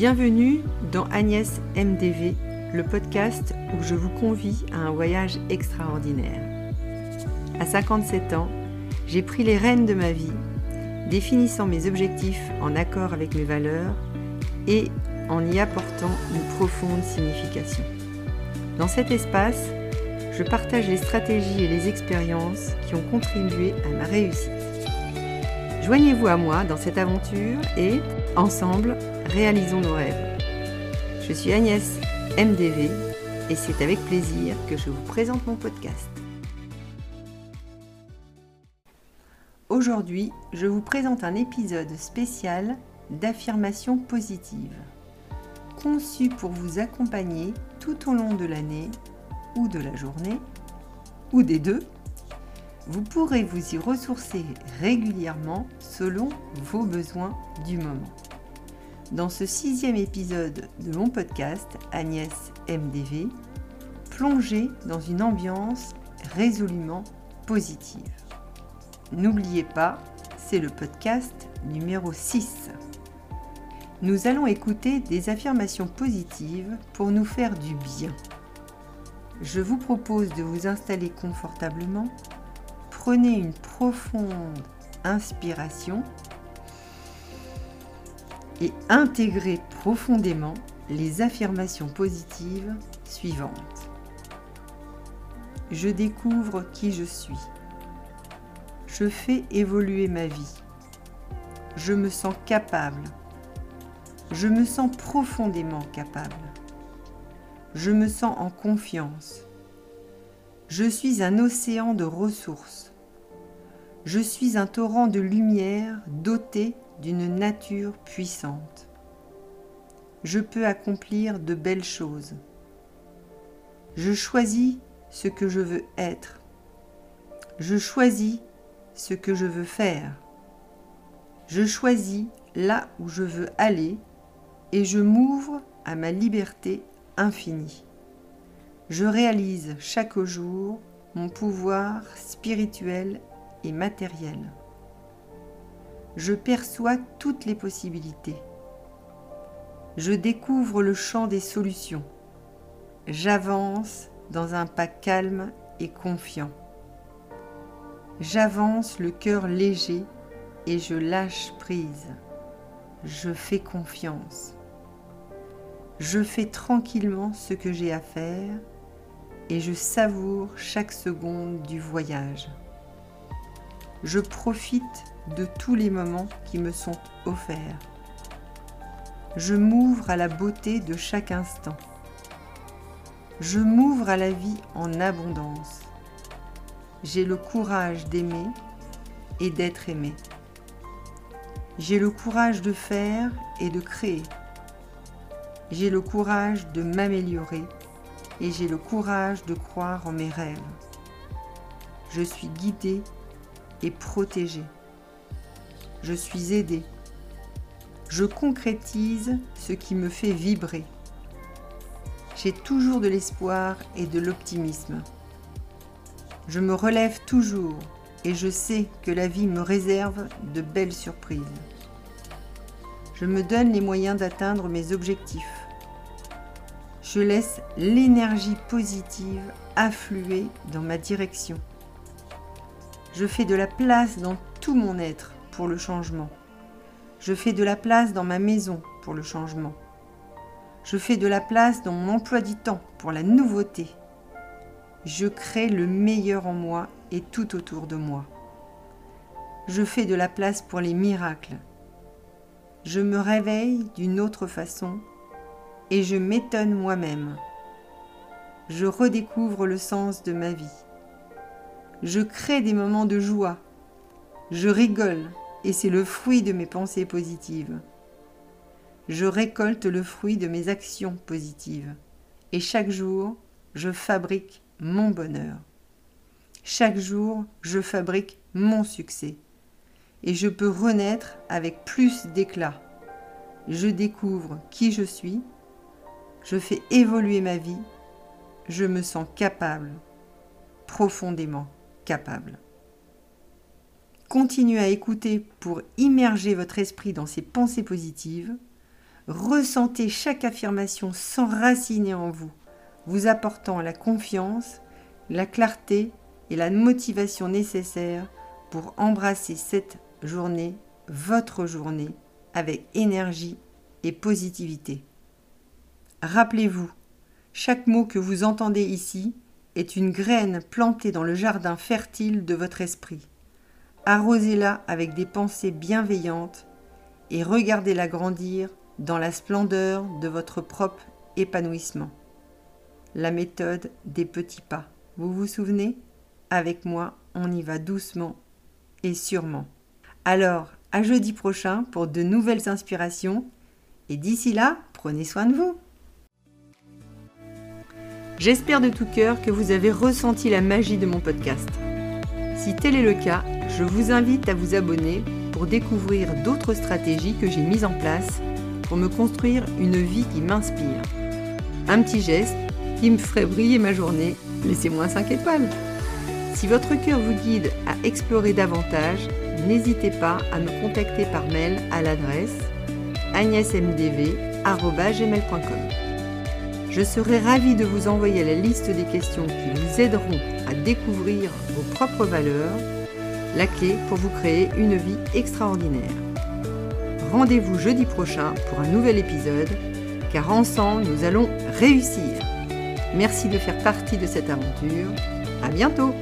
Bienvenue dans Agnès MDV, le podcast où je vous convie à un voyage extraordinaire. À 57 ans, j'ai pris les rênes de ma vie, définissant mes objectifs en accord avec mes valeurs et en y apportant une profonde signification. Dans cet espace, je partage les stratégies et les expériences qui ont contribué à ma réussite. Joignez-vous à moi dans cette aventure et, ensemble, réalisons nos rêves. Je suis Agnès MDV et c'est avec plaisir que je vous présente mon podcast. Aujourd'hui, je vous présente un épisode spécial d'affirmation positive, conçu pour vous accompagner tout au long de l'année ou de la journée, ou des deux. Vous pourrez vous y ressourcer régulièrement selon vos besoins du moment. Dans ce sixième épisode de mon podcast Agnès MDV, plongez dans une ambiance résolument positive. N'oubliez pas, c'est le podcast numéro 6. Nous allons écouter des affirmations positives pour nous faire du bien. Je vous propose de vous installer confortablement. Prenez une profonde inspiration et intégrez profondément les affirmations positives suivantes. Je découvre qui je suis. Je fais évoluer ma vie. Je me sens capable. Je me sens profondément capable. Je me sens en confiance. Je suis un océan de ressources. Je suis un torrent de lumière doté d'une nature puissante. Je peux accomplir de belles choses. Je choisis ce que je veux être. Je choisis ce que je veux faire. Je choisis là où je veux aller et je m'ouvre à ma liberté infinie. Je réalise chaque jour mon pouvoir spirituel et matériel. Je perçois toutes les possibilités. Je découvre le champ des solutions. J'avance dans un pas calme et confiant. J'avance le cœur léger et je lâche prise. Je fais confiance. Je fais tranquillement ce que j'ai à faire et je savoure chaque seconde du voyage. Je profite de tous les moments qui me sont offerts. Je m'ouvre à la beauté de chaque instant. Je m'ouvre à la vie en abondance. J'ai le courage d'aimer et d'être aimé. J'ai le courage de faire et de créer. J'ai le courage de m'améliorer et j'ai le courage de croire en mes rêves. Je suis guidée et protégée. Je suis aidée. Je concrétise ce qui me fait vibrer. J'ai toujours de l'espoir et de l'optimisme. Je me relève toujours et je sais que la vie me réserve de belles surprises. Je me donne les moyens d'atteindre mes objectifs. Je laisse l'énergie positive affluer dans ma direction. Je fais de la place dans tout mon être pour le changement. Je fais de la place dans ma maison pour le changement. Je fais de la place dans mon emploi du temps pour la nouveauté. Je crée le meilleur en moi et tout autour de moi. Je fais de la place pour les miracles. Je me réveille d'une autre façon et je m'étonne moi-même. Je redécouvre le sens de ma vie. Je crée des moments de joie. Je rigole et c'est le fruit de mes pensées positives. Je récolte le fruit de mes actions positives et chaque jour, je fabrique mon bonheur. Chaque jour, je fabrique mon succès et je peux renaître avec plus d'éclat. Je découvre qui je suis je fais évoluer ma vie, je me sens capable, profondément Continuez à écouter pour immerger votre esprit dans ces pensées positives. Ressentez chaque affirmation s'enraciner en vous, vous apportant la confiance, la clarté et la motivation nécessaires pour embrasser cette journée, votre journée, avec énergie et positivité. Rappelez-vous, chaque mot que vous entendez ici est une graine plantée dans le jardin fertile de votre esprit. Arrosez-la avec des pensées bienveillantes et regardez-la grandir dans la splendeur de votre propre épanouissement. La méthode des petits pas. Vous vous souvenez? Avec moi, on y va doucement et sûrement. Alors, à jeudi prochain pour de nouvelles inspirations. Et d'ici là, prenez soin de vous. J'espère de tout cœur que vous avez ressenti la magie de mon podcast. Si tel est le cas, je vous invite à vous abonner pour découvrir d'autres stratégies que j'ai mises en place pour me construire une vie qui m'inspire. Un petit geste qui me ferait briller ma journée, laissez-moi 5 étoiles. Si votre cœur vous guide à explorer davantage, n'hésitez pas à me contacter par mail à l'adresse agnesmdv.gmail.com. Je serai ravie de vous envoyer la liste des questions qui vous aideront à découvrir vos propres valeurs, la clé pour vous créer une vie extraordinaire. Rendez-vous jeudi prochain pour un nouvel épisode, car ensemble nous allons réussir. Merci de faire partie de cette aventure. À bientôt!